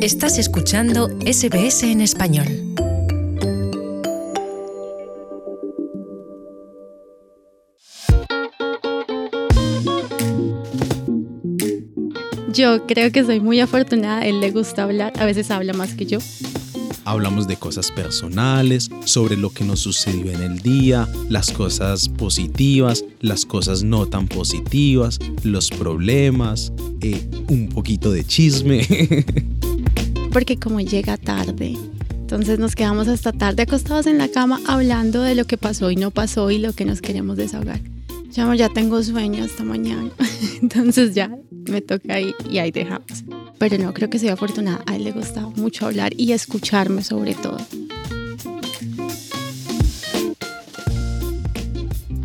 Estás escuchando SBS en español. Yo creo que soy muy afortunada, él le gusta hablar, a veces habla más que yo. Hablamos de cosas personales, sobre lo que nos sucedió en el día, las cosas positivas, las cosas no tan positivas, los problemas, eh, un poquito de chisme. porque como llega tarde, entonces nos quedamos hasta tarde acostados en la cama hablando de lo que pasó y no pasó y lo que nos queremos desahogar. Ya, ya tengo sueño hasta mañana, entonces ya me toca ahí y ahí dejamos. Pero no, creo que soy afortunada, a él le gusta mucho hablar y escucharme sobre todo.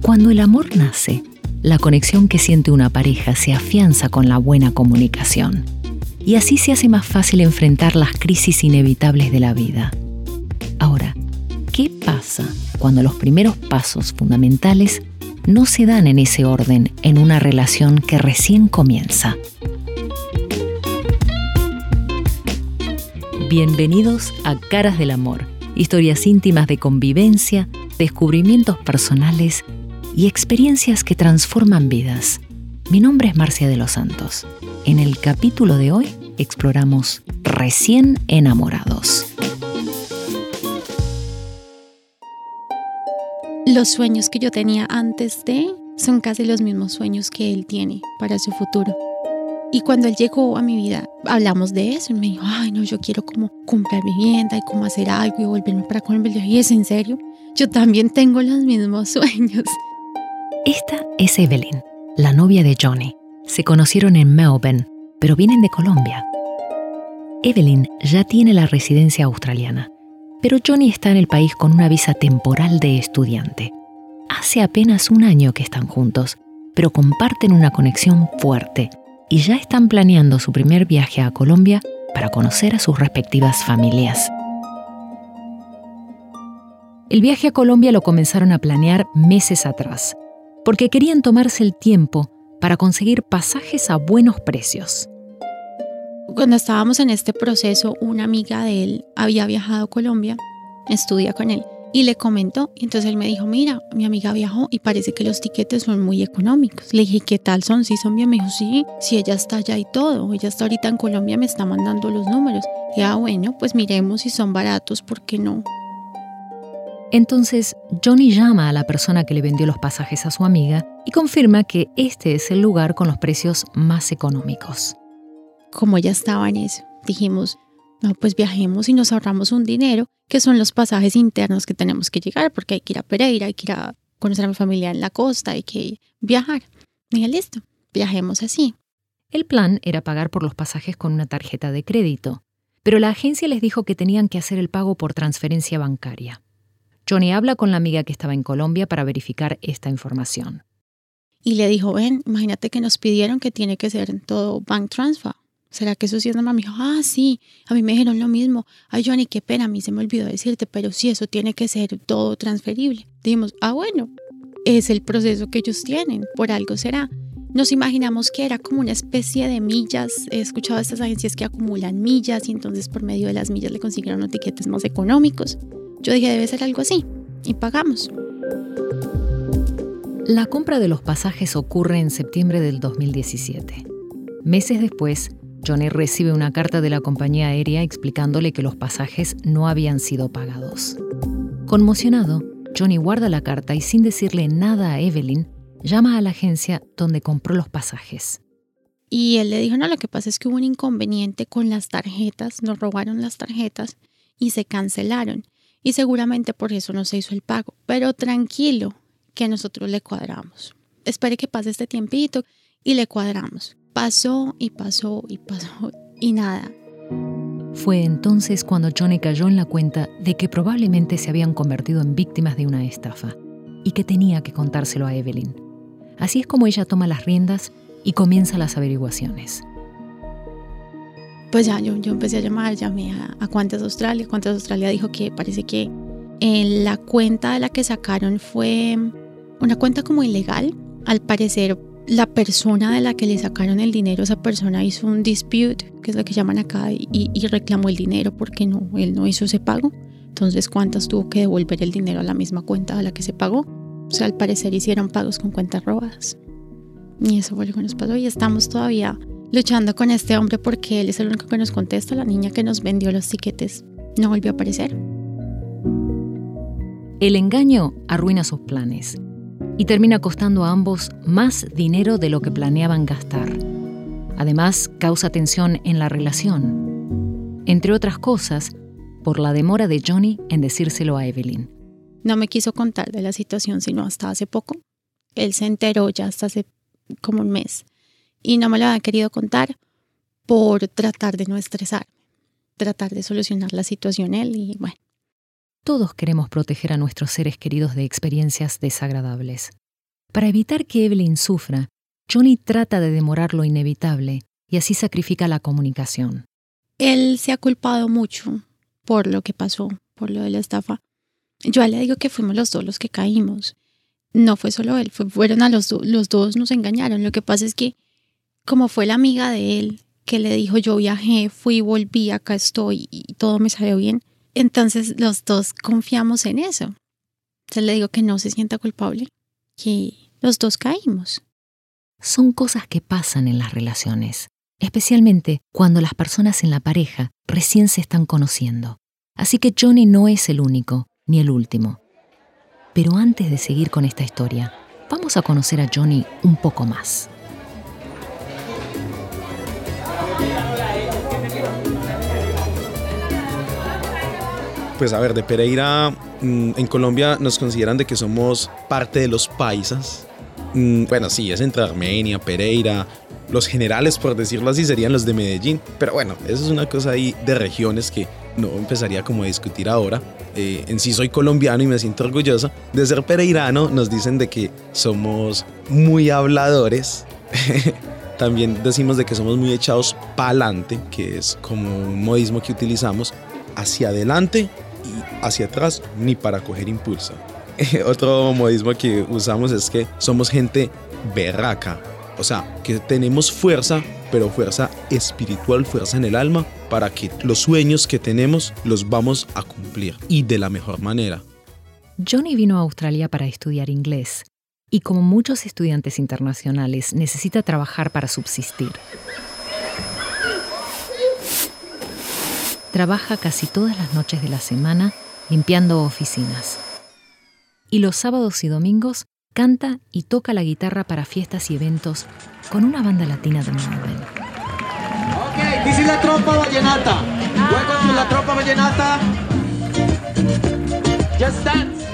Cuando el amor nace, la conexión que siente una pareja se afianza con la buena comunicación y así se hace más fácil enfrentar las crisis inevitables de la vida. Ahora, ¿qué pasa cuando los primeros pasos fundamentales no se dan en ese orden en una relación que recién comienza? Bienvenidos a Caras del Amor, historias íntimas de convivencia, descubrimientos personales y experiencias que transforman vidas. Mi nombre es Marcia de los Santos. En el capítulo de hoy exploramos Recién enamorados. Los sueños que yo tenía antes de son casi los mismos sueños que él tiene para su futuro. Y cuando él llegó a mi vida, hablamos de eso. Y me dijo, ay, no, yo quiero como comprar vivienda y como hacer algo y volverme para Colombia. Y es en serio, yo también tengo los mismos sueños. Esta es Evelyn, la novia de Johnny. Se conocieron en Melbourne, pero vienen de Colombia. Evelyn ya tiene la residencia australiana, pero Johnny está en el país con una visa temporal de estudiante. Hace apenas un año que están juntos, pero comparten una conexión fuerte y ya están planeando su primer viaje a Colombia para conocer a sus respectivas familias. El viaje a Colombia lo comenzaron a planear meses atrás, porque querían tomarse el tiempo para conseguir pasajes a buenos precios. Cuando estábamos en este proceso, una amiga de él había viajado a Colombia, estudia con él, y le comentó. Y entonces él me dijo, mira, mi amiga viajó y parece que los tiquetes son muy económicos. Le dije, ¿qué tal son? ¿Sí son bien? Me dijo, sí, si ella está allá y todo. Ella está ahorita en Colombia, me está mandando los números. Y ah, bueno, pues miremos si son baratos, ¿por qué no? Entonces, Johnny llama a la persona que le vendió los pasajes a su amiga y confirma que este es el lugar con los precios más económicos. Como ya estaba en eso, dijimos, no, pues viajemos y nos ahorramos un dinero, que son los pasajes internos que tenemos que llegar, porque hay que ir a Pereira, hay que ir a conocer a mi familia en la costa, hay que viajar. Y listo, viajemos así. El plan era pagar por los pasajes con una tarjeta de crédito, pero la agencia les dijo que tenían que hacer el pago por transferencia bancaria. Johnny habla con la amiga que estaba en Colombia para verificar esta información. Y le dijo, ven, imagínate que nos pidieron que tiene que ser todo bank transfer. ¿Será que eso sí es normal? Me dijo, ah, sí, a mí me dijeron lo mismo. Ay, Johnny, qué pena, a mí se me olvidó decirte, pero sí, eso tiene que ser todo transferible. Dijimos, ah, bueno, es el proceso que ellos tienen, por algo será. Nos imaginamos que era como una especie de millas. He escuchado a estas agencias que acumulan millas y entonces por medio de las millas le consiguieron los tiquetes más económicos. Yo dije, debe ser algo así. Y pagamos. La compra de los pasajes ocurre en septiembre del 2017. Meses después, Johnny recibe una carta de la compañía aérea explicándole que los pasajes no habían sido pagados. Conmocionado, Johnny guarda la carta y sin decirle nada a Evelyn, llama a la agencia donde compró los pasajes. Y él le dijo, no, lo que pasa es que hubo un inconveniente con las tarjetas, nos robaron las tarjetas y se cancelaron y seguramente por eso no se hizo el pago. Pero tranquilo, que nosotros le cuadramos. Espere que pase este tiempito y le cuadramos. Pasó y pasó y pasó y nada. Fue entonces cuando Johnny cayó en la cuenta de que probablemente se habían convertido en víctimas de una estafa y que tenía que contárselo a Evelyn. Así es como ella toma las riendas y comienza las averiguaciones pues ya yo, empecé a llamar, llamé a, Cuantas Australia. Cuantas Australia dijo que parece que en la cuenta de la que sacaron fue una cuenta como ilegal. Al parecer la persona de la que le sacaron el dinero, esa persona hizo un dispute, que es lo que llaman acá, y, y reclamó el dinero porque no, él no hizo ese pago. Entonces, ¿cuántas tuvo que devolver el dinero a la misma cuenta a la que se pagó? O sea, al parecer hicieron pagos con cuentas robadas. Y eso fue lo que nos pasó. Y estamos todavía luchando con este hombre porque él es el único que nos contesta. La niña que nos vendió los tiquetes no volvió a aparecer. El engaño arruina sus planes y termina costando a ambos más dinero de lo que planeaban gastar. Además, causa tensión en la relación. Entre otras cosas, por la demora de Johnny en decírselo a Evelyn. No me quiso contar de la situación sino hasta hace poco. Él se enteró ya hasta hace como un mes y no me lo había querido contar por tratar de no estresarme, tratar de solucionar la situación él y bueno. Todos queremos proteger a nuestros seres queridos de experiencias desagradables. Para evitar que Evelyn sufra, Johnny trata de demorar lo inevitable y así sacrifica la comunicación. Él se ha culpado mucho por lo que pasó, por lo de la estafa. Yo le digo que fuimos los dos los que caímos. No fue solo él, fueron a los dos, los dos nos engañaron. Lo que pasa es que como fue la amiga de él que le dijo yo viajé, fui, volví, acá estoy y todo me salió bien, entonces los dos confiamos en eso. Entonces le digo que no se sienta culpable, que los dos caímos. Son cosas que pasan en las relaciones, especialmente cuando las personas en la pareja recién se están conociendo. Así que Johnny no es el único, ni el último. Pero antes de seguir con esta historia, vamos a conocer a Johnny un poco más. Pues a ver, de Pereira, mm, en Colombia nos consideran de que somos parte de los paisas. Mm, bueno, sí, es entre Armenia, Pereira. Los generales, por decirlo así, serían los de Medellín. Pero bueno, eso es una cosa ahí de regiones que no empezaría como a discutir ahora. Eh, en sí soy colombiano y me siento orgulloso de ser pereirano. Nos dicen de que somos muy habladores. También decimos de que somos muy echados para adelante, que es como un modismo que utilizamos hacia adelante hacia atrás, ni para coger impulso. Otro modismo que usamos es que somos gente berraca, o sea, que tenemos fuerza, pero fuerza espiritual, fuerza en el alma, para que los sueños que tenemos los vamos a cumplir y de la mejor manera. Johnny vino a Australia para estudiar inglés y como muchos estudiantes internacionales necesita trabajar para subsistir. Trabaja casi todas las noches de la semana limpiando oficinas. Y los sábados y domingos canta y toca la guitarra para fiestas y eventos con una banda latina de Melbourne. Ok, is la trompa vallenata. To la trompa vallenata. Just dance.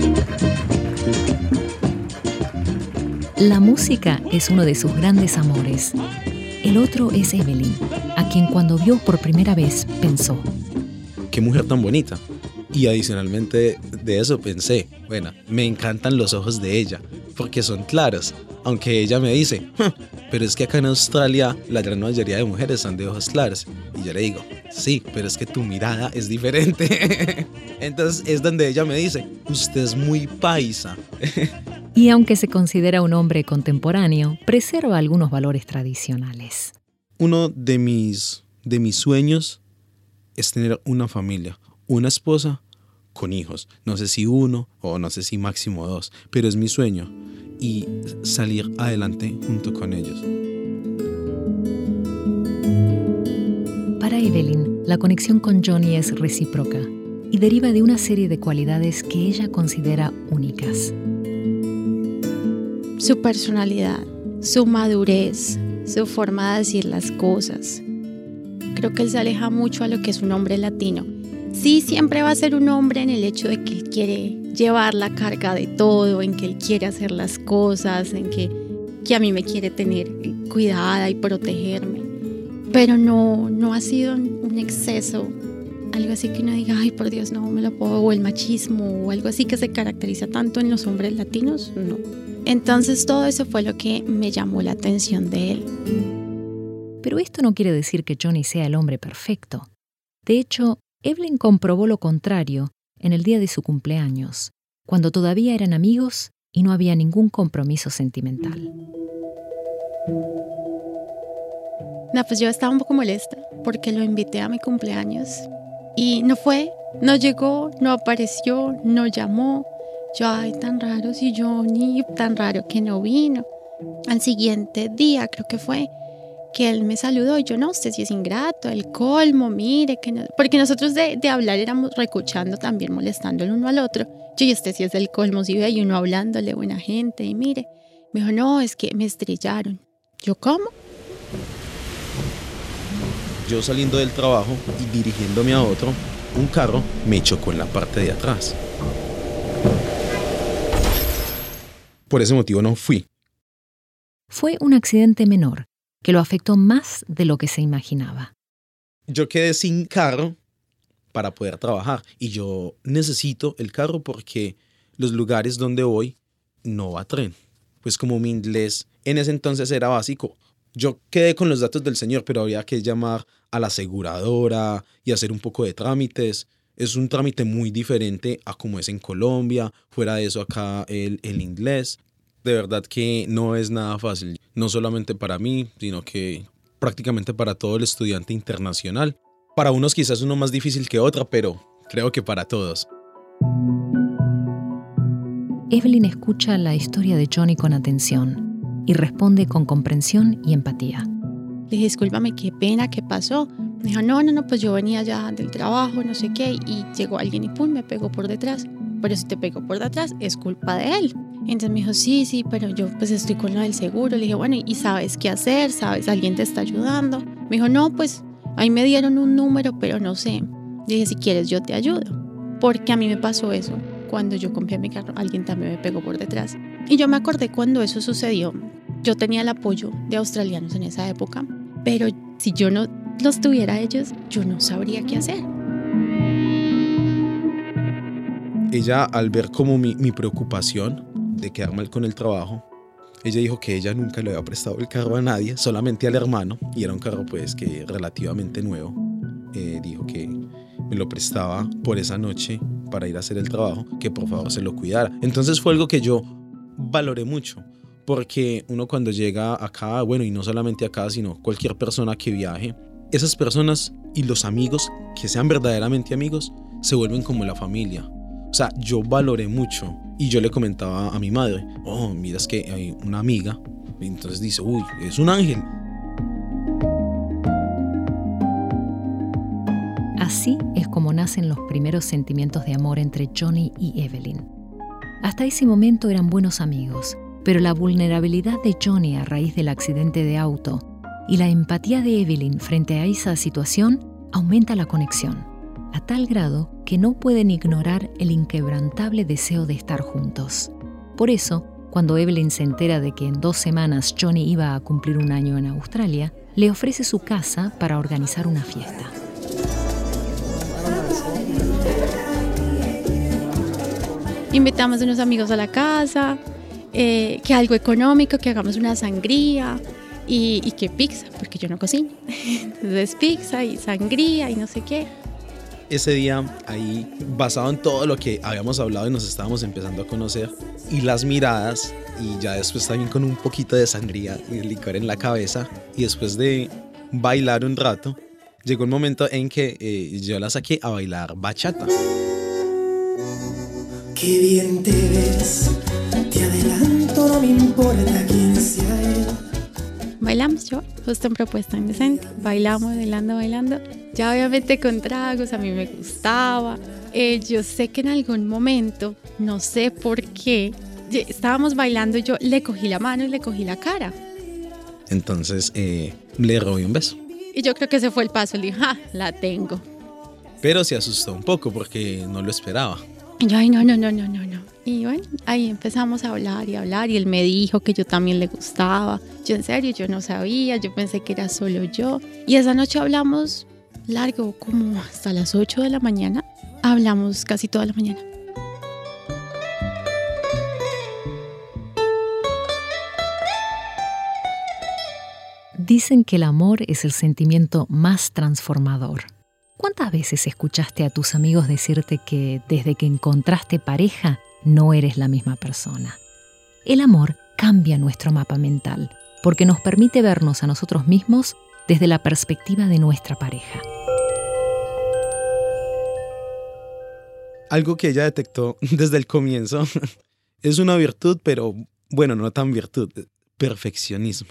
La música es uno de sus grandes amores. El otro es Evelyn, a quien cuando vio por primera vez pensó. Qué mujer tan bonita. Y adicionalmente de eso pensé, bueno, me encantan los ojos de ella, porque son claros, aunque ella me dice, pero es que acá en Australia la gran mayoría de mujeres son de ojos claros. Y yo le digo, sí, pero es que tu mirada es diferente. Entonces es donde ella me dice, usted es muy paisa. y aunque se considera un hombre contemporáneo, preserva algunos valores tradicionales. Uno de mis, de mis sueños es tener una familia, una esposa con hijos. No sé si uno o no sé si máximo dos, pero es mi sueño y salir adelante junto con ellos. Para Evelyn, la conexión con Johnny es recíproca y deriva de una serie de cualidades que ella considera únicas su personalidad, su madurez, su forma de decir las cosas. Creo que él se aleja mucho a lo que es un hombre latino. Sí, siempre va a ser un hombre en el hecho de que él quiere llevar la carga de todo, en que él quiere hacer las cosas, en que, que a mí me quiere tener cuidada y protegerme. Pero no, no ha sido un exceso, algo así que uno diga, ay, por Dios, no me lo puedo, o el machismo, o algo así que se caracteriza tanto en los hombres latinos, no. Entonces todo eso fue lo que me llamó la atención de él. Pero esto no quiere decir que Johnny sea el hombre perfecto. De hecho, Evelyn comprobó lo contrario en el día de su cumpleaños, cuando todavía eran amigos y no había ningún compromiso sentimental. No, pues yo estaba un poco molesta porque lo invité a mi cumpleaños y no fue, no llegó, no apareció, no llamó. Yo, ay, tan raro si ni tan raro que no vino. Al siguiente día, creo que fue, que él me saludó y yo, no, usted sí es ingrato, el colmo, mire, que no. Porque nosotros de, de hablar éramos recuchando también, molestando el uno al otro. Yo, y usted sí es del colmo, si ve, y uno hablándole, buena gente, y mire. Me dijo, no, es que me estrellaron. Yo, ¿cómo? Yo saliendo del trabajo y dirigiéndome a otro, un carro me chocó en la parte de atrás. Por ese motivo no fui. Fue un accidente menor que lo afectó más de lo que se imaginaba. Yo quedé sin carro para poder trabajar y yo necesito el carro porque los lugares donde voy no va tren. Pues como mi inglés en ese entonces era básico, yo quedé con los datos del señor, pero había que llamar a la aseguradora y hacer un poco de trámites. Es un trámite muy diferente a como es en Colombia. Fuera de eso, acá el, el inglés. De verdad que no es nada fácil. No solamente para mí, sino que prácticamente para todo el estudiante internacional. Para unos quizás uno más difícil que otro, pero creo que para todos. Evelyn escucha la historia de Johnny con atención y responde con comprensión y empatía. Le dije, discúlpame, qué pena, ¿qué pasó? Me dijo, no, no, no, pues yo venía ya del trabajo, no sé qué, y llegó alguien y pum, me pegó por detrás. Pero si te pegó por detrás, es culpa de él. Entonces me dijo, sí, sí, pero yo pues estoy con lo del seguro. Le dije, bueno, ¿y sabes qué hacer? ¿Sabes? ¿Alguien te está ayudando? Me dijo, no, pues ahí me dieron un número, pero no sé. Le dije, si quieres, yo te ayudo. Porque a mí me pasó eso. Cuando yo compré mi carro, alguien también me pegó por detrás. Y yo me acordé cuando eso sucedió. Yo tenía el apoyo de australianos en esa época pero si yo no los tuviera ellos, yo no sabría qué hacer. Ella, al ver como mi, mi preocupación de quedar mal con el trabajo, ella dijo que ella nunca le había prestado el carro a nadie, solamente al hermano, y era un carro pues que relativamente nuevo. Eh, dijo que me lo prestaba por esa noche para ir a hacer el trabajo, que por favor se lo cuidara. Entonces fue algo que yo valoré mucho porque uno cuando llega acá, bueno, y no solamente acá, sino cualquier persona que viaje, esas personas y los amigos que sean verdaderamente amigos se vuelven como la familia. O sea, yo valoré mucho y yo le comentaba a mi madre, oh, mira, es que hay una amiga, entonces dice, uy, es un ángel. Así es como nacen los primeros sentimientos de amor entre Johnny y Evelyn. Hasta ese momento eran buenos amigos, pero la vulnerabilidad de Johnny a raíz del accidente de auto y la empatía de Evelyn frente a esa situación aumenta la conexión, a tal grado que no pueden ignorar el inquebrantable deseo de estar juntos. Por eso, cuando Evelyn se entera de que en dos semanas Johnny iba a cumplir un año en Australia, le ofrece su casa para organizar una fiesta. Invitamos a unos amigos a la casa, eh, que algo económico, que hagamos una sangría y, y, que pizza, porque yo no cocino. Entonces pizza y sangría y no sé qué. Ese día ahí, basado en todo lo que habíamos hablado y nos estábamos empezando a conocer, y las miradas, y ya después también con un poquito de sangría y licor en la cabeza, y después de bailar un rato, llegó un momento en que eh, yo la saqué a bailar bachata. Qué bien te ves te adelanto, no me importa quién sea él. Bailamos yo, justo en propuesta indecente. Bailamos, bailando, bailando. Ya obviamente con tragos, a mí me gustaba. Eh, yo sé que en algún momento, no sé por qué, estábamos bailando y yo le cogí la mano y le cogí la cara. Entonces eh, le robé un beso. Y yo creo que ese fue el paso. Le dije, ¡ah, la tengo! Pero se asustó un poco porque no lo esperaba. Y yo, ay, no, no, no, no, no, no. Y bueno, ahí empezamos a hablar y hablar y él me dijo que yo también le gustaba. Yo en serio, yo no sabía, yo pensé que era solo yo. Y esa noche hablamos largo, como hasta las 8 de la mañana. Hablamos casi toda la mañana. Dicen que el amor es el sentimiento más transformador. ¿Cuántas veces escuchaste a tus amigos decirte que desde que encontraste pareja no eres la misma persona? El amor cambia nuestro mapa mental, porque nos permite vernos a nosotros mismos desde la perspectiva de nuestra pareja. Algo que ella detectó desde el comienzo es una virtud, pero bueno, no tan virtud, perfeccionismo.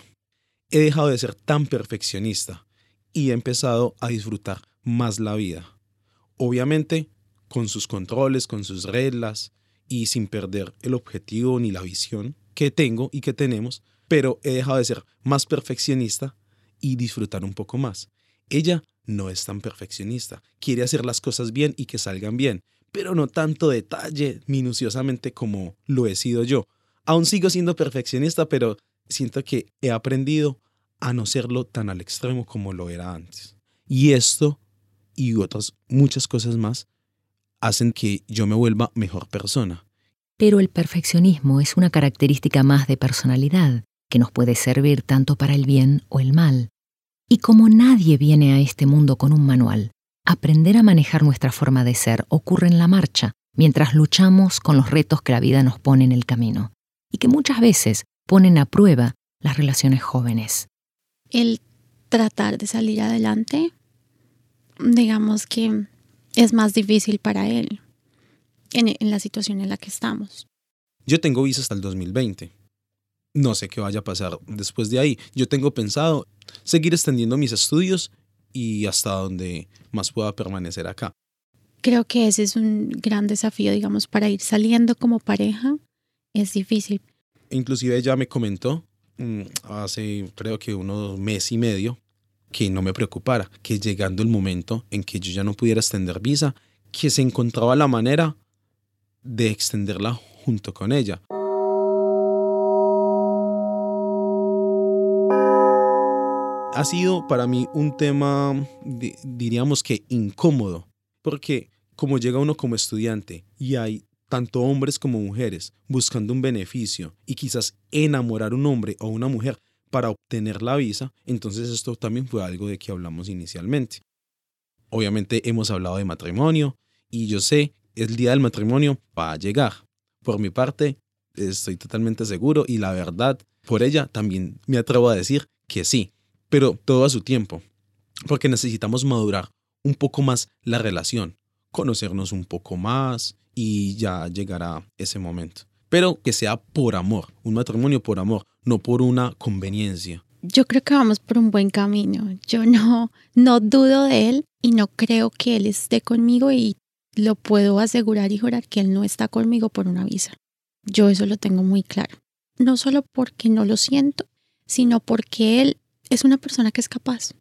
He dejado de ser tan perfeccionista y he empezado a disfrutar más la vida. Obviamente, con sus controles, con sus reglas y sin perder el objetivo ni la visión que tengo y que tenemos, pero he dejado de ser más perfeccionista y disfrutar un poco más. Ella no es tan perfeccionista, quiere hacer las cosas bien y que salgan bien, pero no tanto detalle minuciosamente como lo he sido yo. Aún sigo siendo perfeccionista, pero siento que he aprendido a no serlo tan al extremo como lo era antes. Y esto y otras muchas cosas más hacen que yo me vuelva mejor persona. Pero el perfeccionismo es una característica más de personalidad que nos puede servir tanto para el bien o el mal. Y como nadie viene a este mundo con un manual, aprender a manejar nuestra forma de ser ocurre en la marcha, mientras luchamos con los retos que la vida nos pone en el camino, y que muchas veces ponen a prueba las relaciones jóvenes. El tratar de salir adelante, digamos que es más difícil para él en, en la situación en la que estamos. Yo tengo visa hasta el 2020. No sé qué vaya a pasar después de ahí. Yo tengo pensado seguir extendiendo mis estudios y hasta donde más pueda permanecer acá. Creo que ese es un gran desafío, digamos, para ir saliendo como pareja. Es difícil. Inclusive ella me comentó mm, hace creo que unos mes y medio que no me preocupara, que llegando el momento en que yo ya no pudiera extender visa, que se encontraba la manera de extenderla junto con ella. Ha sido para mí un tema, diríamos que incómodo, porque como llega uno como estudiante y hay tanto hombres como mujeres buscando un beneficio y quizás enamorar un hombre o una mujer para obtener la visa, entonces esto también fue algo de que hablamos inicialmente. Obviamente hemos hablado de matrimonio y yo sé, el día del matrimonio va a llegar. Por mi parte, estoy totalmente seguro y la verdad, por ella también me atrevo a decir que sí, pero todo a su tiempo, porque necesitamos madurar un poco más la relación, conocernos un poco más y ya llegará ese momento. Pero que sea por amor, un matrimonio por amor, no por una conveniencia. Yo creo que vamos por un buen camino. Yo no, no dudo de él y no creo que él esté conmigo y lo puedo asegurar y jurar que él no está conmigo por una visa. Yo eso lo tengo muy claro. No solo porque no lo siento, sino porque él es una persona que es capaz.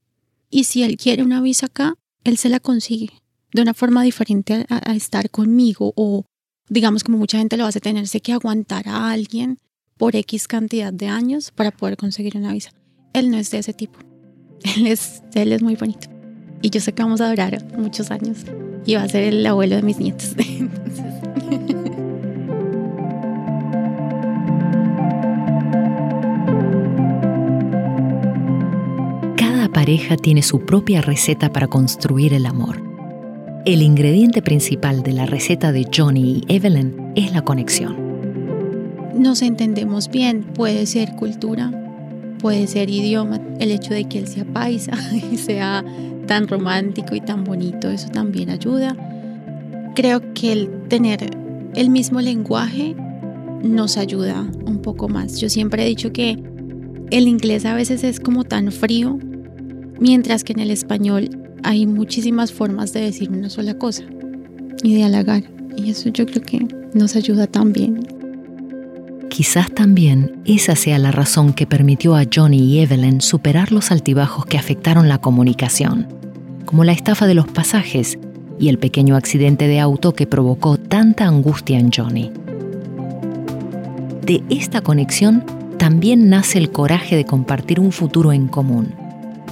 Y si él quiere una visa acá, él se la consigue de una forma diferente a, estar conmigo o digamos como mucha gente lo hace, tenerse que aguantar a alguien por X cantidad de años para poder conseguir una visa. Él no es de ese tipo. Él es, él es muy bonito. Y yo sé que vamos a durar muchos años. Y va a ser el abuelo de mis nietos. Cada pareja tiene su propia receta para construir el amor. El ingrediente principal de la receta de Johnny y Evelyn es la conexión nos entendemos bien. Puede ser cultura, puede ser idioma, el hecho de que él sea paisa y sea tan romántico y tan bonito, eso también ayuda. Creo que el tener el mismo lenguaje nos ayuda un poco más. Yo siempre he dicho que el inglés a veces es como tan frío, mientras que en el español hay muchísimas formas de decir una sola cosa y de halagar. Y eso yo creo que nos ayuda también Quizás también esa sea la razón que permitió a Johnny y Evelyn superar los altibajos que afectaron la comunicación, como la estafa de los pasajes y el pequeño accidente de auto que provocó tanta angustia en Johnny. De esta conexión también nace el coraje de compartir un futuro en común,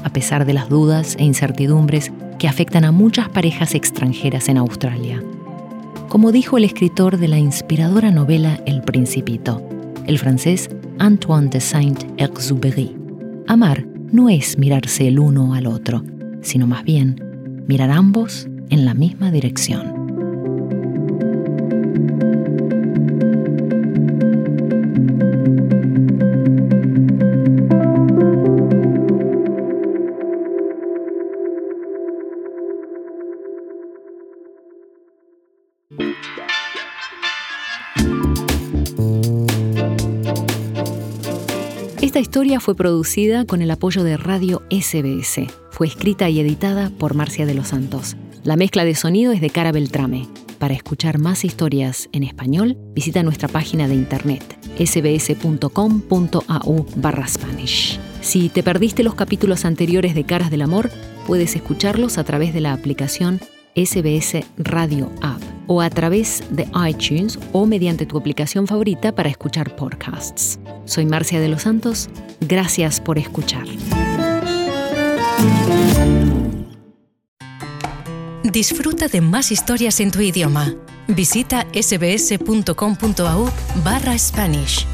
a pesar de las dudas e incertidumbres que afectan a muchas parejas extranjeras en Australia como dijo el escritor de la inspiradora novela El Principito, el francés Antoine de Saint-Exupéry. Amar no es mirarse el uno al otro, sino más bien mirar ambos en la misma dirección. Historia fue producida con el apoyo de Radio SBS. Fue escrita y editada por Marcia de los Santos. La mezcla de sonido es de Cara Beltrame. Para escuchar más historias en español, visita nuestra página de internet sbs.com.au barra Spanish. Si te perdiste los capítulos anteriores de Caras del Amor, puedes escucharlos a través de la aplicación SBS Radio App o a través de iTunes o mediante tu aplicación favorita para escuchar podcasts. Soy Marcia de los Santos, gracias por escuchar. Disfruta de más historias en tu idioma. Visita sbs.com.au barra Spanish.